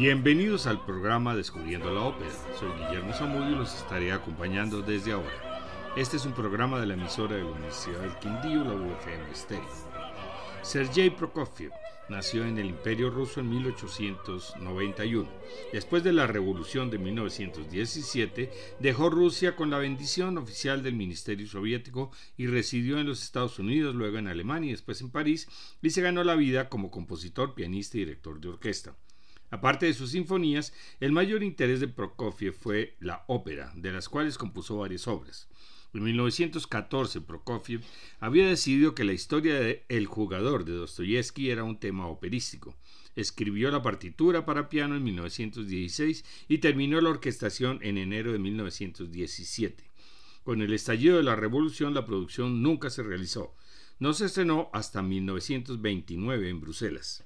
Bienvenidos al programa Descubriendo la Ópera. Soy Guillermo Zamudio y los estaré acompañando desde ahora. Este es un programa de la emisora de la Universidad del Quindío, la UFM Stereo. Sergei Prokofiev nació en el Imperio Ruso en 1891. Después de la Revolución de 1917, dejó Rusia con la bendición oficial del Ministerio Soviético y residió en los Estados Unidos, luego en Alemania y después en París, y se ganó la vida como compositor, pianista y director de orquesta. Aparte de sus sinfonías, el mayor interés de Prokofiev fue la ópera, de las cuales compuso varias obras. En 1914, Prokofiev había decidido que la historia de El jugador de Dostoyevsky era un tema operístico. Escribió la partitura para piano en 1916 y terminó la orquestación en enero de 1917. Con el estallido de la revolución, la producción nunca se realizó. No se estrenó hasta 1929 en Bruselas.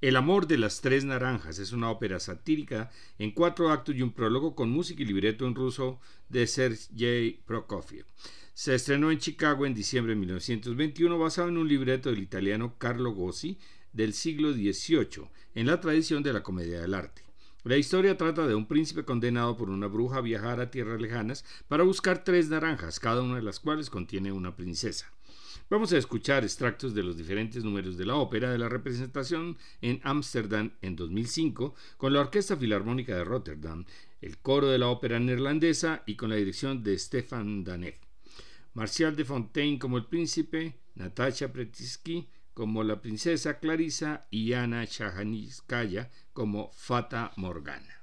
El amor de las tres naranjas es una ópera satírica en cuatro actos y un prólogo con música y libreto en ruso de Sergei Prokofiev. Se estrenó en Chicago en diciembre de 1921 basado en un libreto del italiano Carlo Gossi del siglo XVIII, en la tradición de la comedia del arte. La historia trata de un príncipe condenado por una bruja a viajar a tierras lejanas para buscar tres naranjas, cada una de las cuales contiene una princesa. Vamos a escuchar extractos de los diferentes números de la ópera de la representación en Ámsterdam en 2005 con la Orquesta Filarmónica de Rotterdam, el coro de la ópera neerlandesa y con la dirección de Stefan Danek. Marcial de Fontaine como el príncipe, Natasha Pretiski como la princesa Clarisa y Ana Shahaniskaya como Fata Morgana.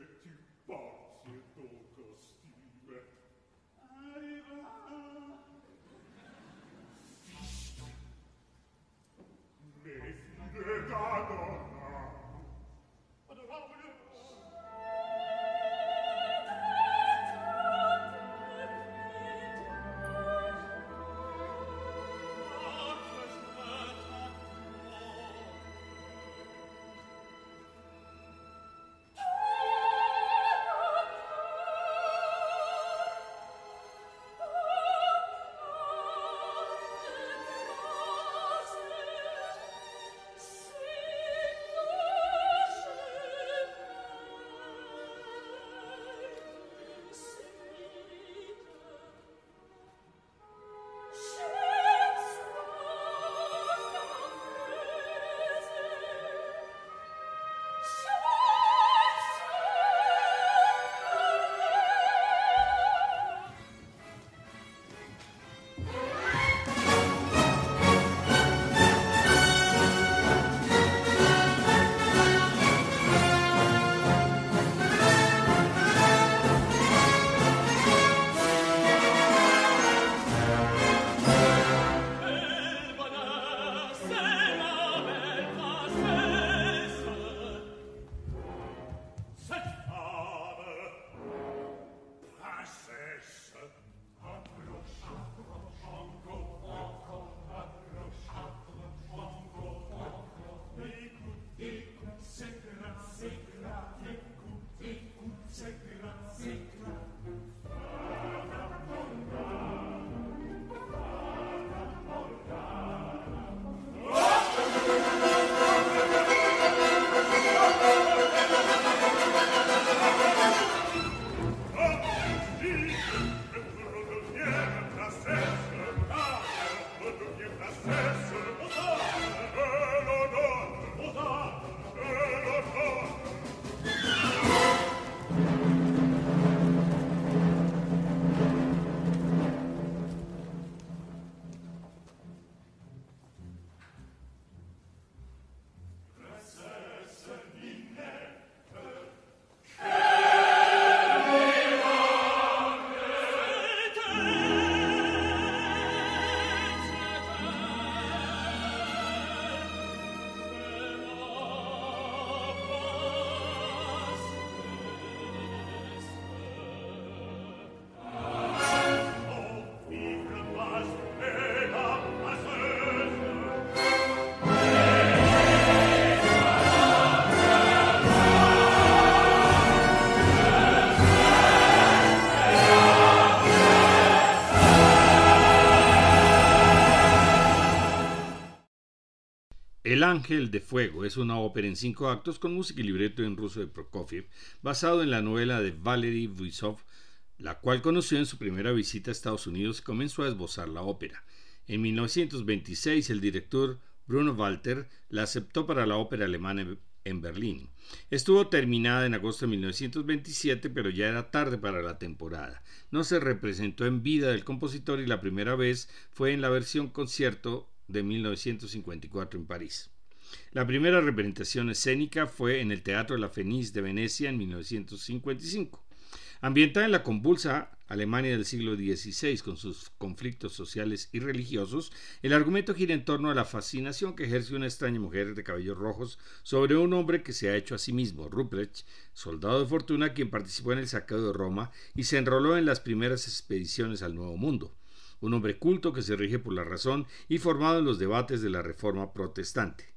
to El Ángel de Fuego es una ópera en cinco actos con música y libreto en ruso de Prokofiev, basado en la novela de Valery Vuisov, la cual conoció en su primera visita a Estados Unidos y comenzó a esbozar la ópera. En 1926 el director Bruno Walter la aceptó para la ópera alemana en Berlín. Estuvo terminada en agosto de 1927, pero ya era tarde para la temporada. No se representó en vida del compositor y la primera vez fue en la versión concierto de 1954 en París. La primera representación escénica fue en el Teatro La Fenice de Venecia en 1955. Ambientada en la convulsa Alemania del siglo XVI con sus conflictos sociales y religiosos, el argumento gira en torno a la fascinación que ejerce una extraña mujer de cabellos rojos sobre un hombre que se ha hecho a sí mismo, Ruprecht, soldado de fortuna quien participó en el saqueo de Roma y se enroló en las primeras expediciones al Nuevo Mundo un hombre culto que se rige por la razón y formado en los debates de la Reforma protestante.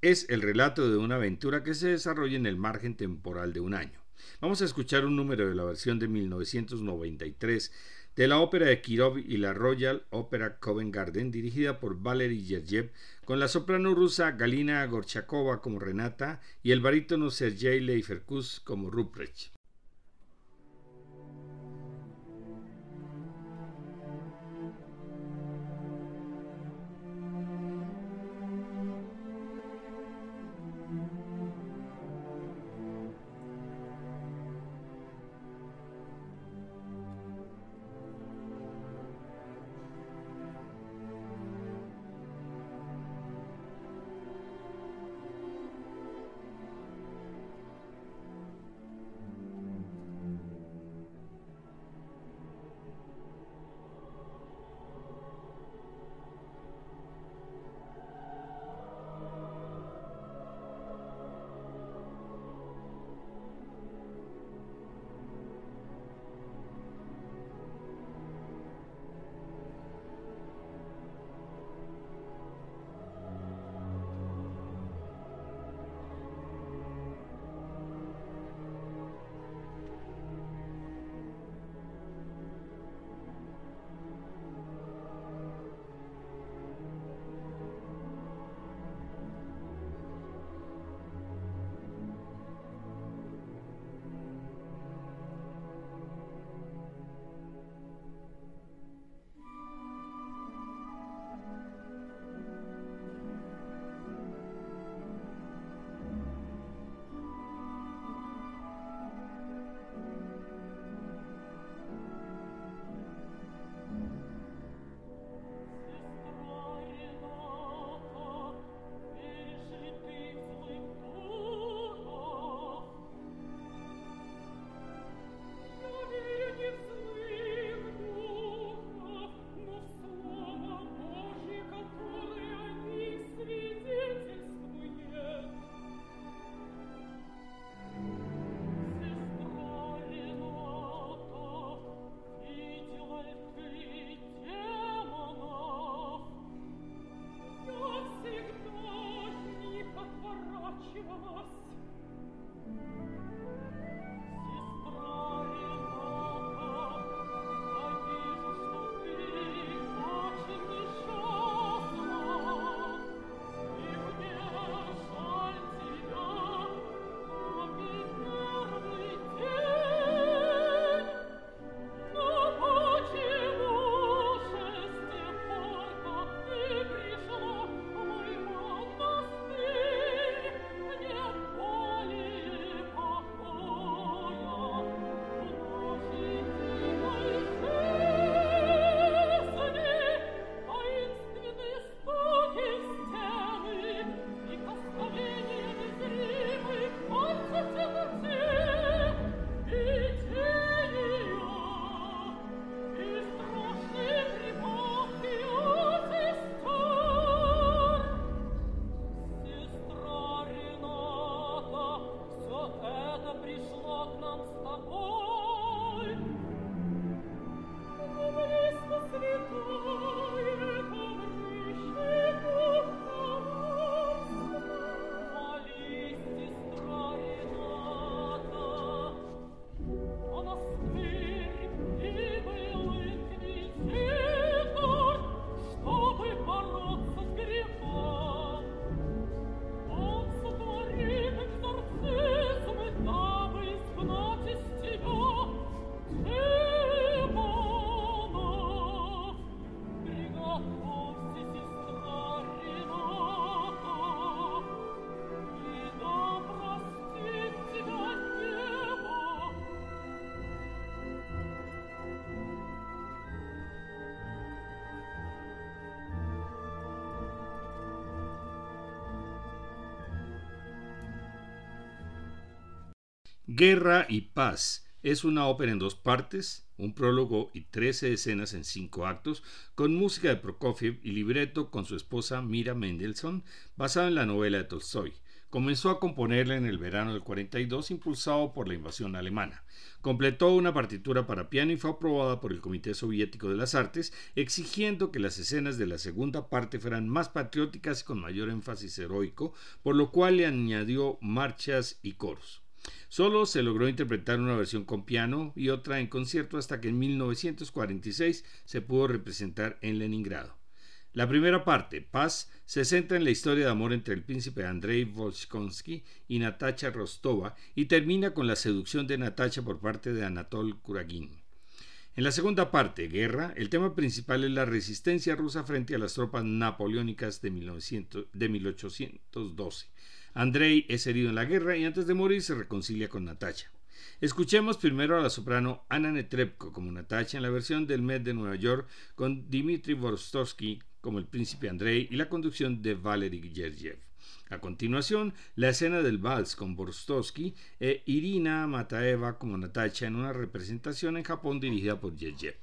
Es el relato de una aventura que se desarrolla en el margen temporal de un año. Vamos a escuchar un número de la versión de 1993 de la ópera de Kirov y la Royal Opera Covent Garden, dirigida por Valery Gergiev, con la soprano rusa Galina Gorchakova como Renata y el barítono Sergei Leiferkus como Ruprecht. Guerra y Paz es una ópera en dos partes, un prólogo y trece escenas en cinco actos, con música de Prokofiev y libreto con su esposa Mira Mendelssohn, basada en la novela de Tolstoy. Comenzó a componerla en el verano del 42, impulsado por la invasión alemana. Completó una partitura para piano y fue aprobada por el Comité Soviético de las Artes, exigiendo que las escenas de la segunda parte fueran más patrióticas y con mayor énfasis heroico, por lo cual le añadió marchas y coros. Solo se logró interpretar una versión con piano y otra en concierto hasta que en 1946 se pudo representar en Leningrado. La primera parte, Paz, se centra en la historia de amor entre el príncipe Andrei Volskonsky y Natacha Rostova y termina con la seducción de Natacha por parte de Anatol Kuragin. En la segunda parte, Guerra, el tema principal es la resistencia rusa frente a las tropas napoleónicas de, 1812. Andrei es herido en la guerra y antes de morir se reconcilia con Natacha. Escuchemos primero a la soprano Anna Netrebko como Natacha en la versión del Met de Nueva York con Dmitry Vorstovsky como el príncipe Andrei y la conducción de Valery Gergiev. A continuación, la escena del vals con Borstovsky e Irina Mataeva como Natacha en una representación en Japón dirigida por Gergiev.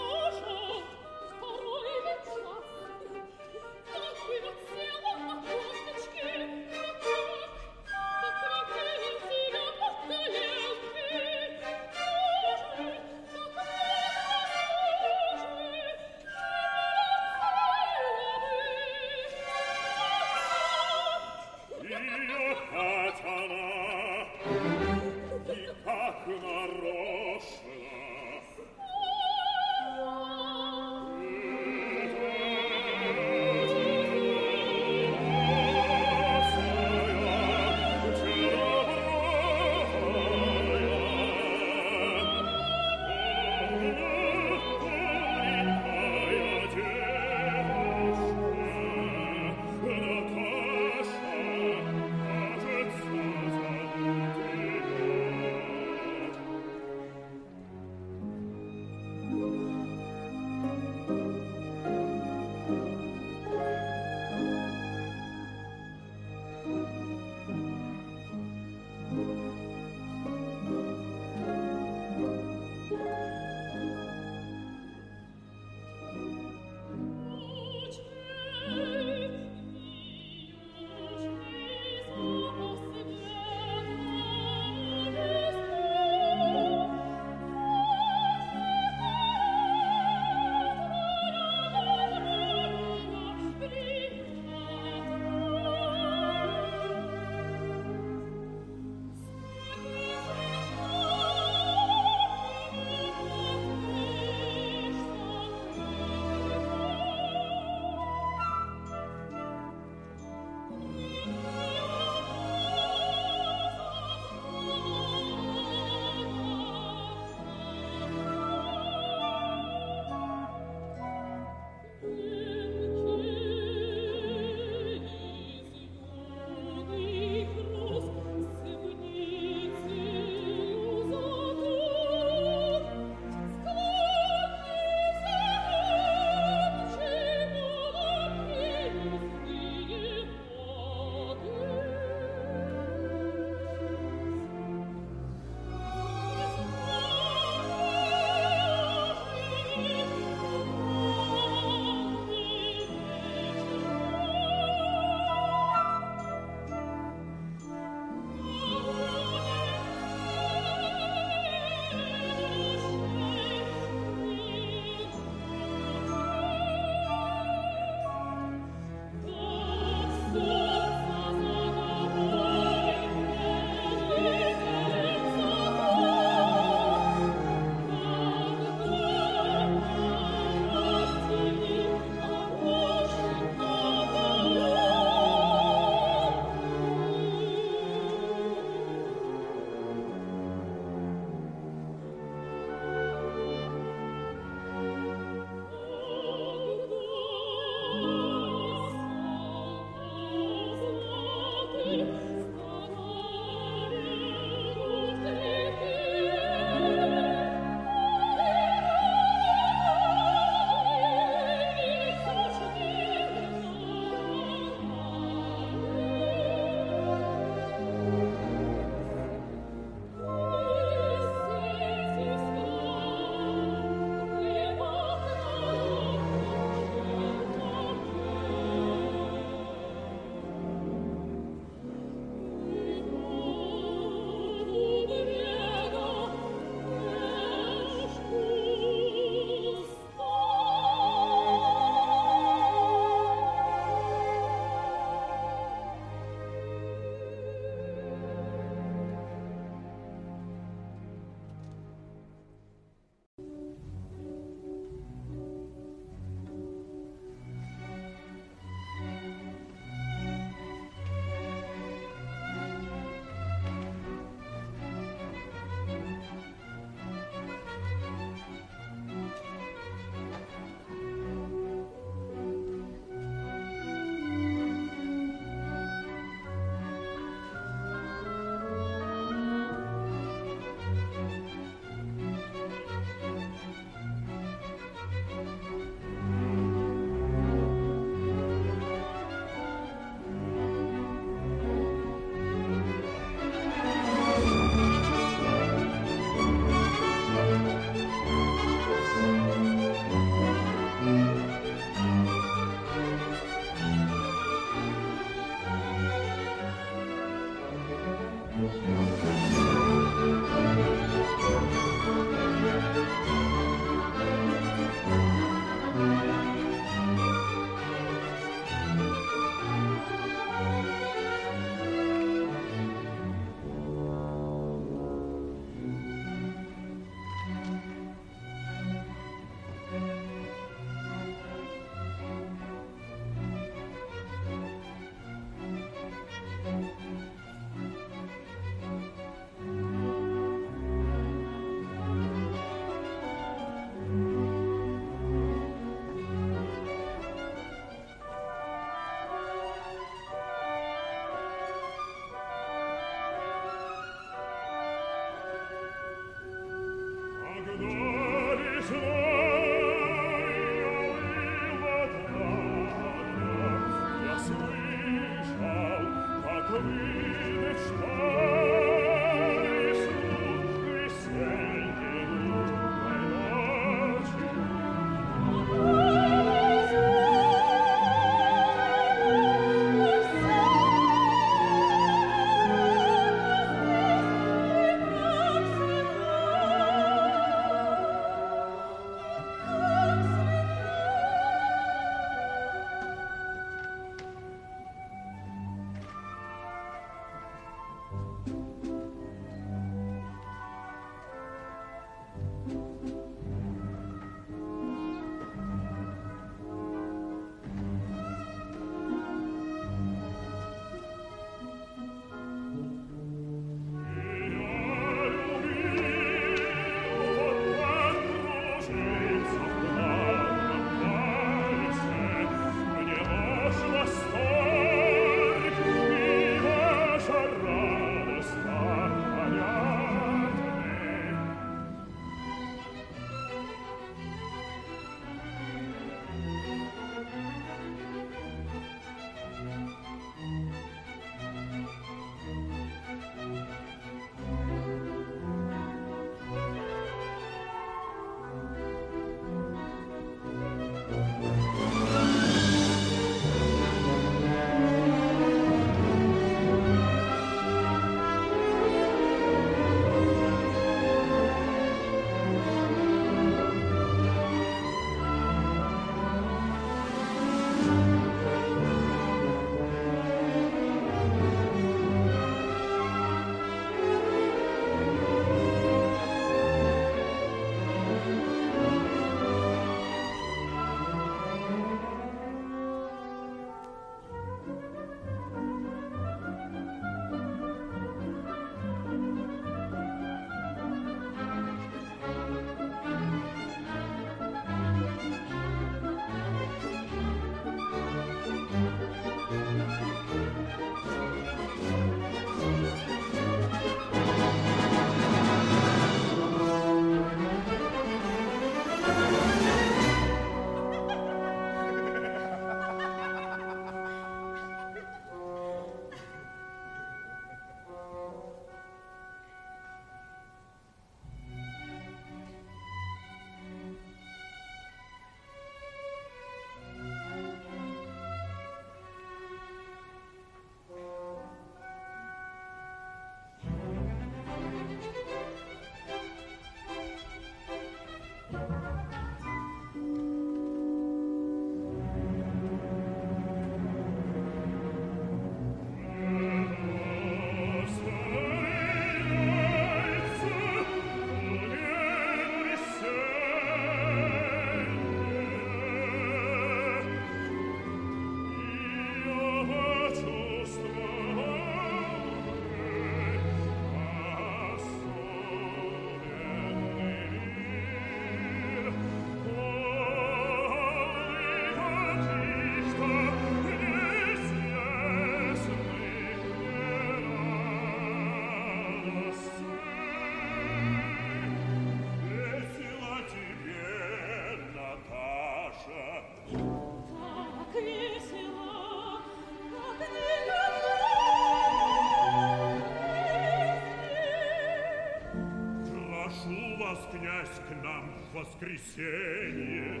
Воскресенье.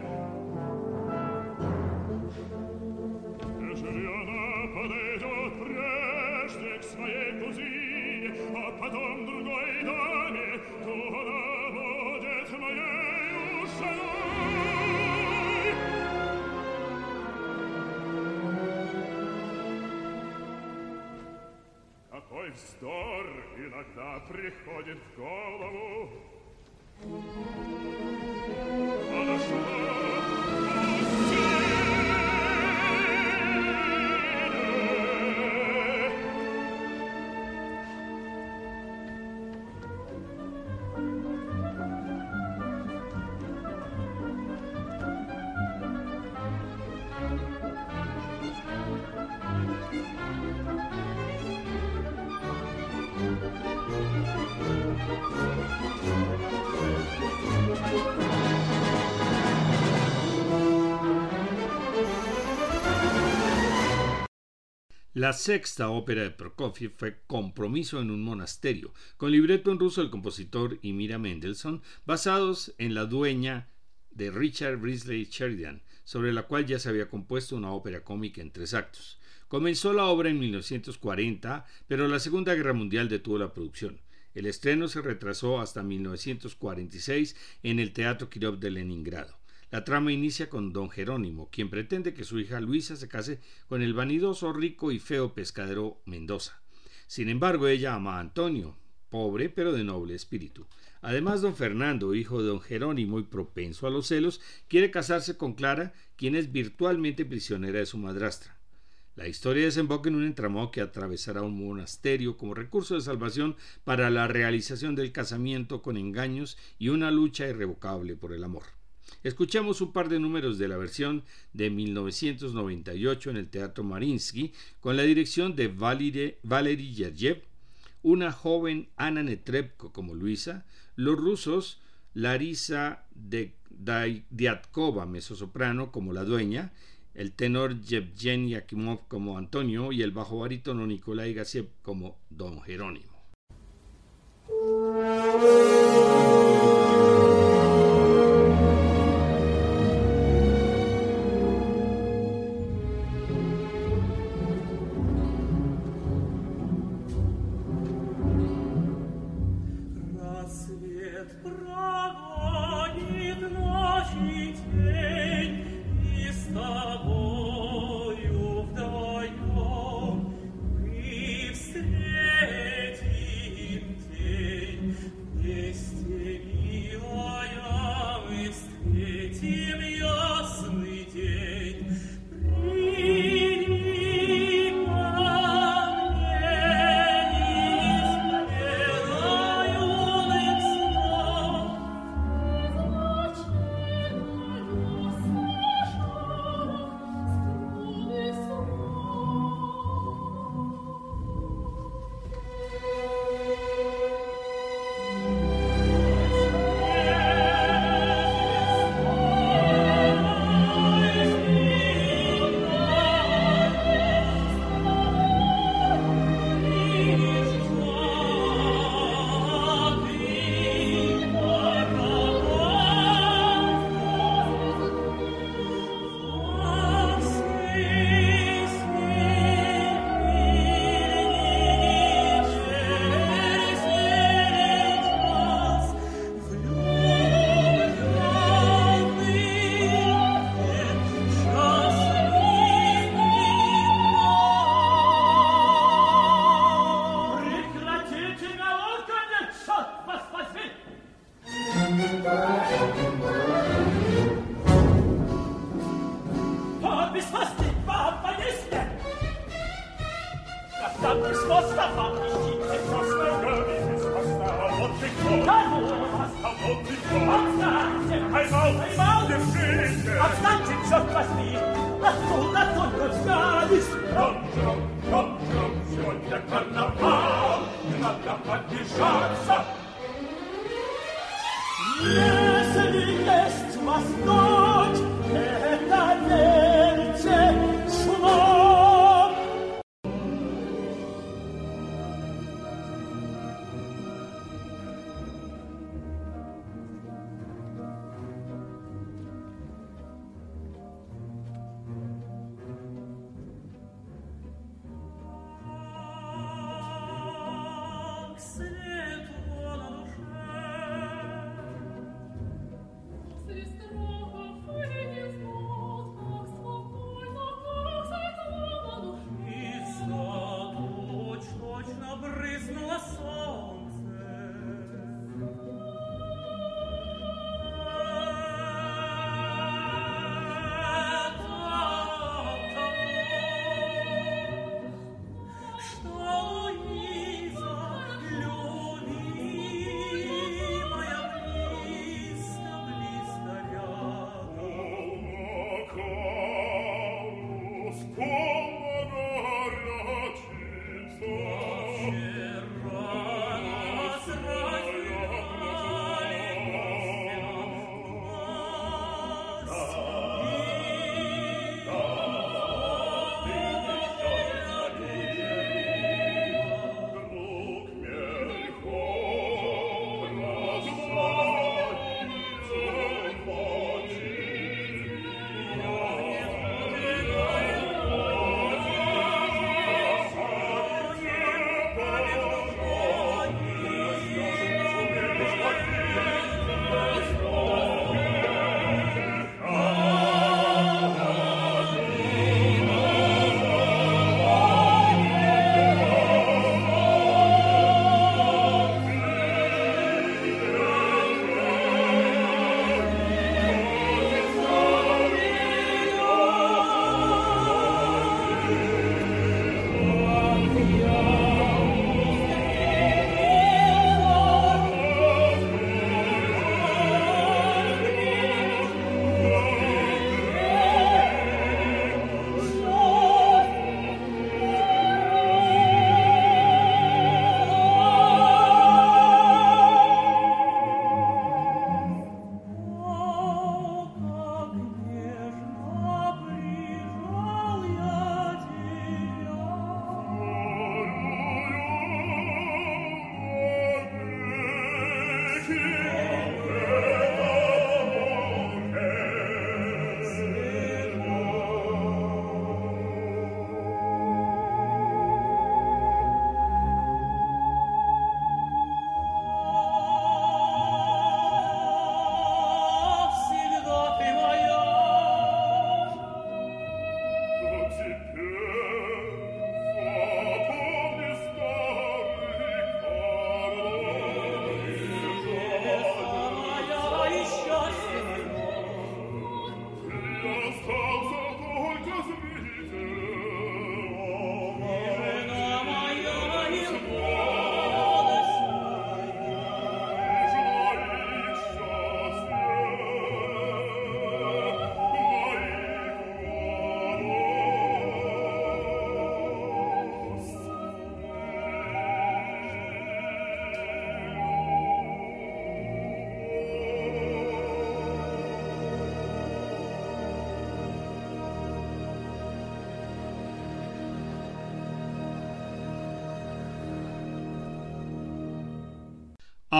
Ежели она подойдет прежде к своей кузине, а потом другой даме, то она будет моей женой. Какой вздор иногда приходит в голову, Alla sua La sexta ópera de Prokofiev fue Compromiso en un monasterio, con libreto en ruso del compositor y Mira Mendelssohn, basados en La dueña de Richard Risley Sheridan, sobre la cual ya se había compuesto una ópera cómica en tres actos. Comenzó la obra en 1940, pero la Segunda Guerra Mundial detuvo la producción. El estreno se retrasó hasta 1946 en el Teatro Kirov de Leningrado. La trama inicia con don Jerónimo, quien pretende que su hija Luisa se case con el vanidoso, rico y feo pescadero Mendoza. Sin embargo, ella ama a Antonio, pobre pero de noble espíritu. Además, don Fernando, hijo de don Jerónimo y propenso a los celos, quiere casarse con Clara, quien es virtualmente prisionera de su madrastra. La historia desemboca en un entramado que atravesará un monasterio como recurso de salvación para la realización del casamiento con engaños y una lucha irrevocable por el amor. Escuchamos un par de números de la versión de 1998 en el Teatro Marinsky con la dirección de Valery Yerjev, una joven Ana Netrebko como Luisa, los rusos Larisa Diatkova, mezzosoprano, como la dueña, el tenor Yevgeny Yakimov como Antonio y el bajo barítono Nikolai Gassiev como Don Jerónimo.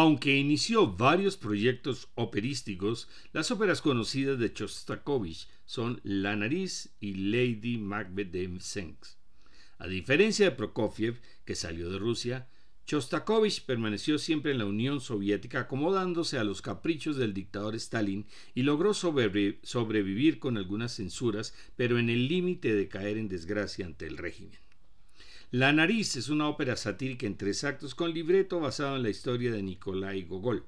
Aunque inició varios proyectos operísticos, las óperas conocidas de Chostakovich son La nariz y Lady Macbeth de Msensk. A diferencia de Prokofiev, que salió de Rusia, Chostakovich permaneció siempre en la Unión Soviética acomodándose a los caprichos del dictador Stalin y logró sobrevivir con algunas censuras, pero en el límite de caer en desgracia ante el régimen. La nariz es una ópera satírica en tres actos con libreto basado en la historia de Nikolai Gogol.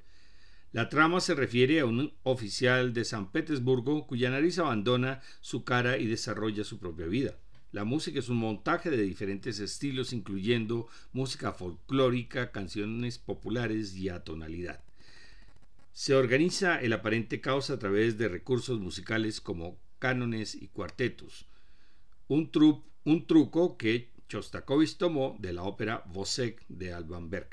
La trama se refiere a un oficial de San Petersburgo cuya nariz abandona su cara y desarrolla su propia vida. La música es un montaje de diferentes estilos, incluyendo música folclórica, canciones populares y atonalidad. Se organiza el aparente caos a través de recursos musicales como cánones y cuartetos, un, un truco que Shostakovich tomó de la ópera Vosek de Alban Berg.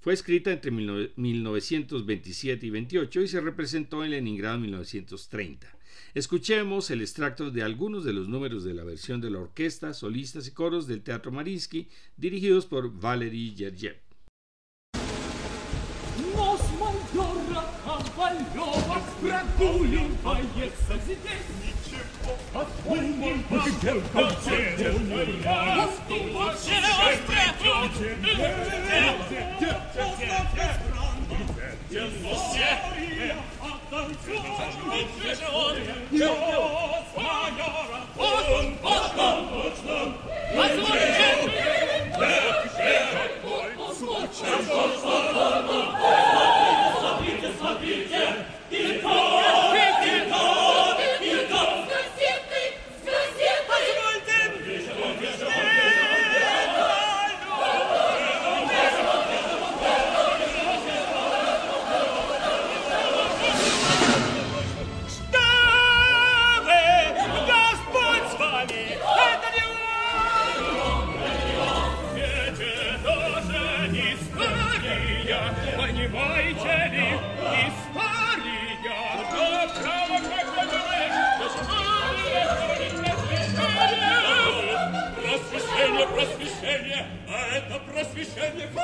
Fue escrita entre 1927 y 28 y se representó en Leningrado en 1930. Escuchemos el extracto de algunos de los números de la versión de la orquesta, solistas y coros del Teatro Marinsky, dirigidos por Valery Gergiev. Let's go! Daniel,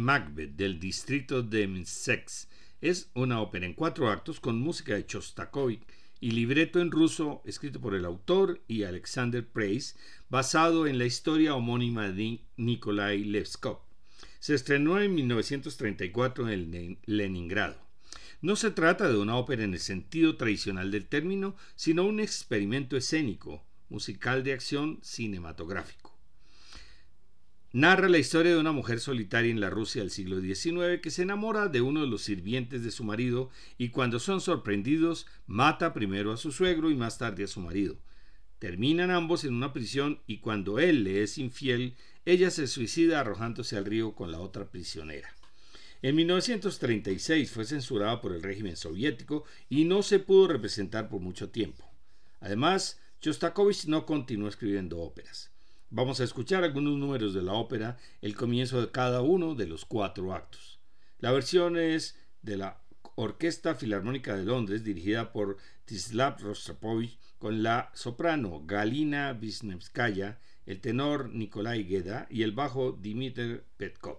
Macbeth del distrito de Msex es una ópera en cuatro actos con música de Chostakovich y libreto en ruso escrito por el autor y Alexander Preis, basado en la historia homónima de Nikolai Levskov. Se estrenó en 1934 en Leningrado. No se trata de una ópera en el sentido tradicional del término, sino un experimento escénico, musical de acción cinematográfico. Narra la historia de una mujer solitaria en la Rusia del siglo XIX que se enamora de uno de los sirvientes de su marido y cuando son sorprendidos mata primero a su suegro y más tarde a su marido. Terminan ambos en una prisión y cuando él le es infiel, ella se suicida arrojándose al río con la otra prisionera. En 1936 fue censurada por el régimen soviético y no se pudo representar por mucho tiempo. Además, Shostakovich no continuó escribiendo óperas. Vamos a escuchar algunos números de la ópera, el comienzo de cada uno de los cuatro actos. La versión es de la Orquesta Filarmónica de Londres, dirigida por Tislav Rostropovich, con la soprano Galina Wisniewskaya, el tenor Nikolai Geda y el bajo Dmitry Petkov.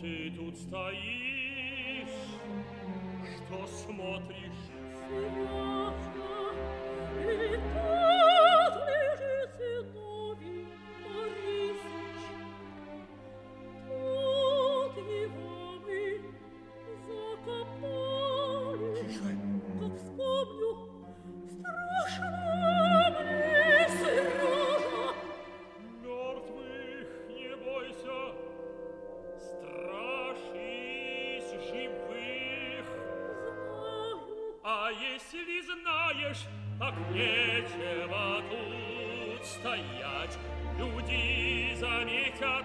ты тут стоишь? Что смотришь? стоять, люди заметят,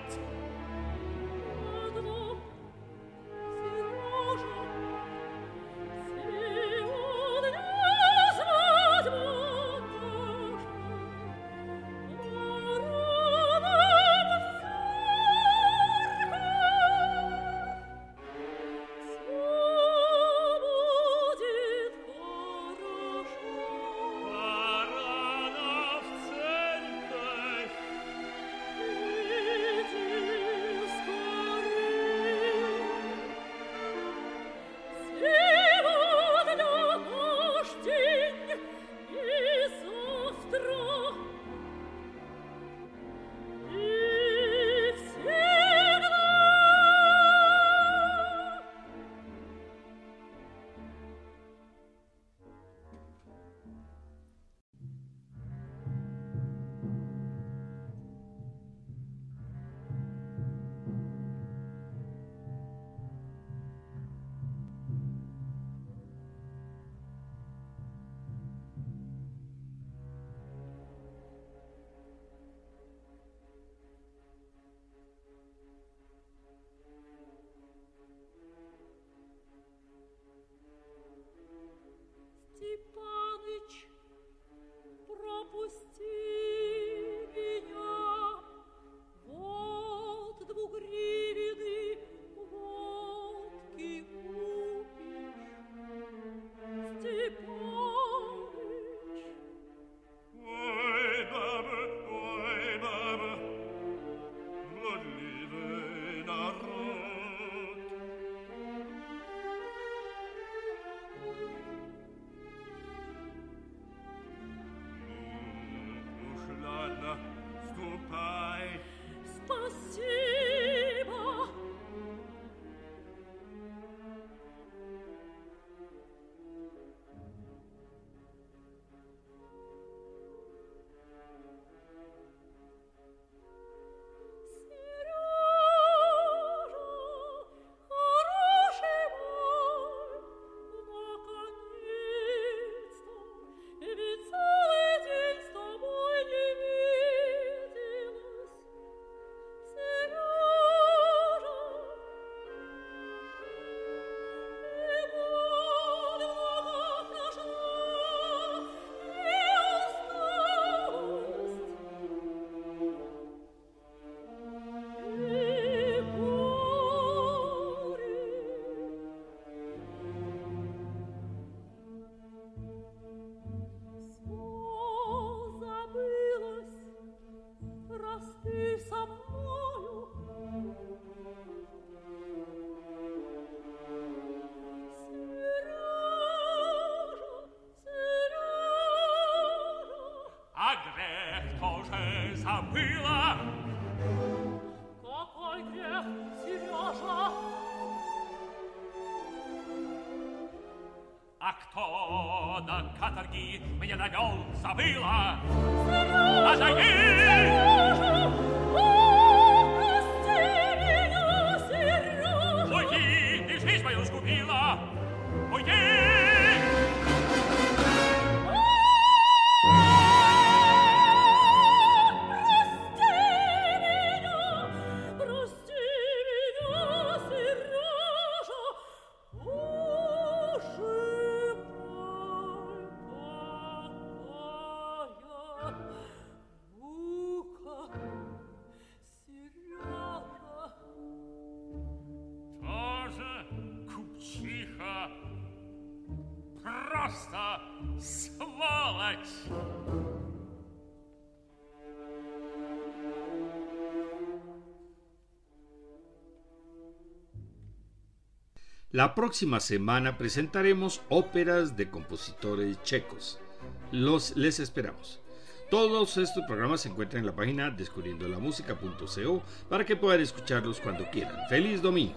забыла. Какой грех, Сережа? А кто до каторги меня довел, забыла? Сережа! La próxima semana presentaremos óperas de compositores checos. Los les esperamos. Todos estos programas se encuentran en la página descubriendolamusica.co para que puedan escucharlos cuando quieran. ¡Feliz domingo!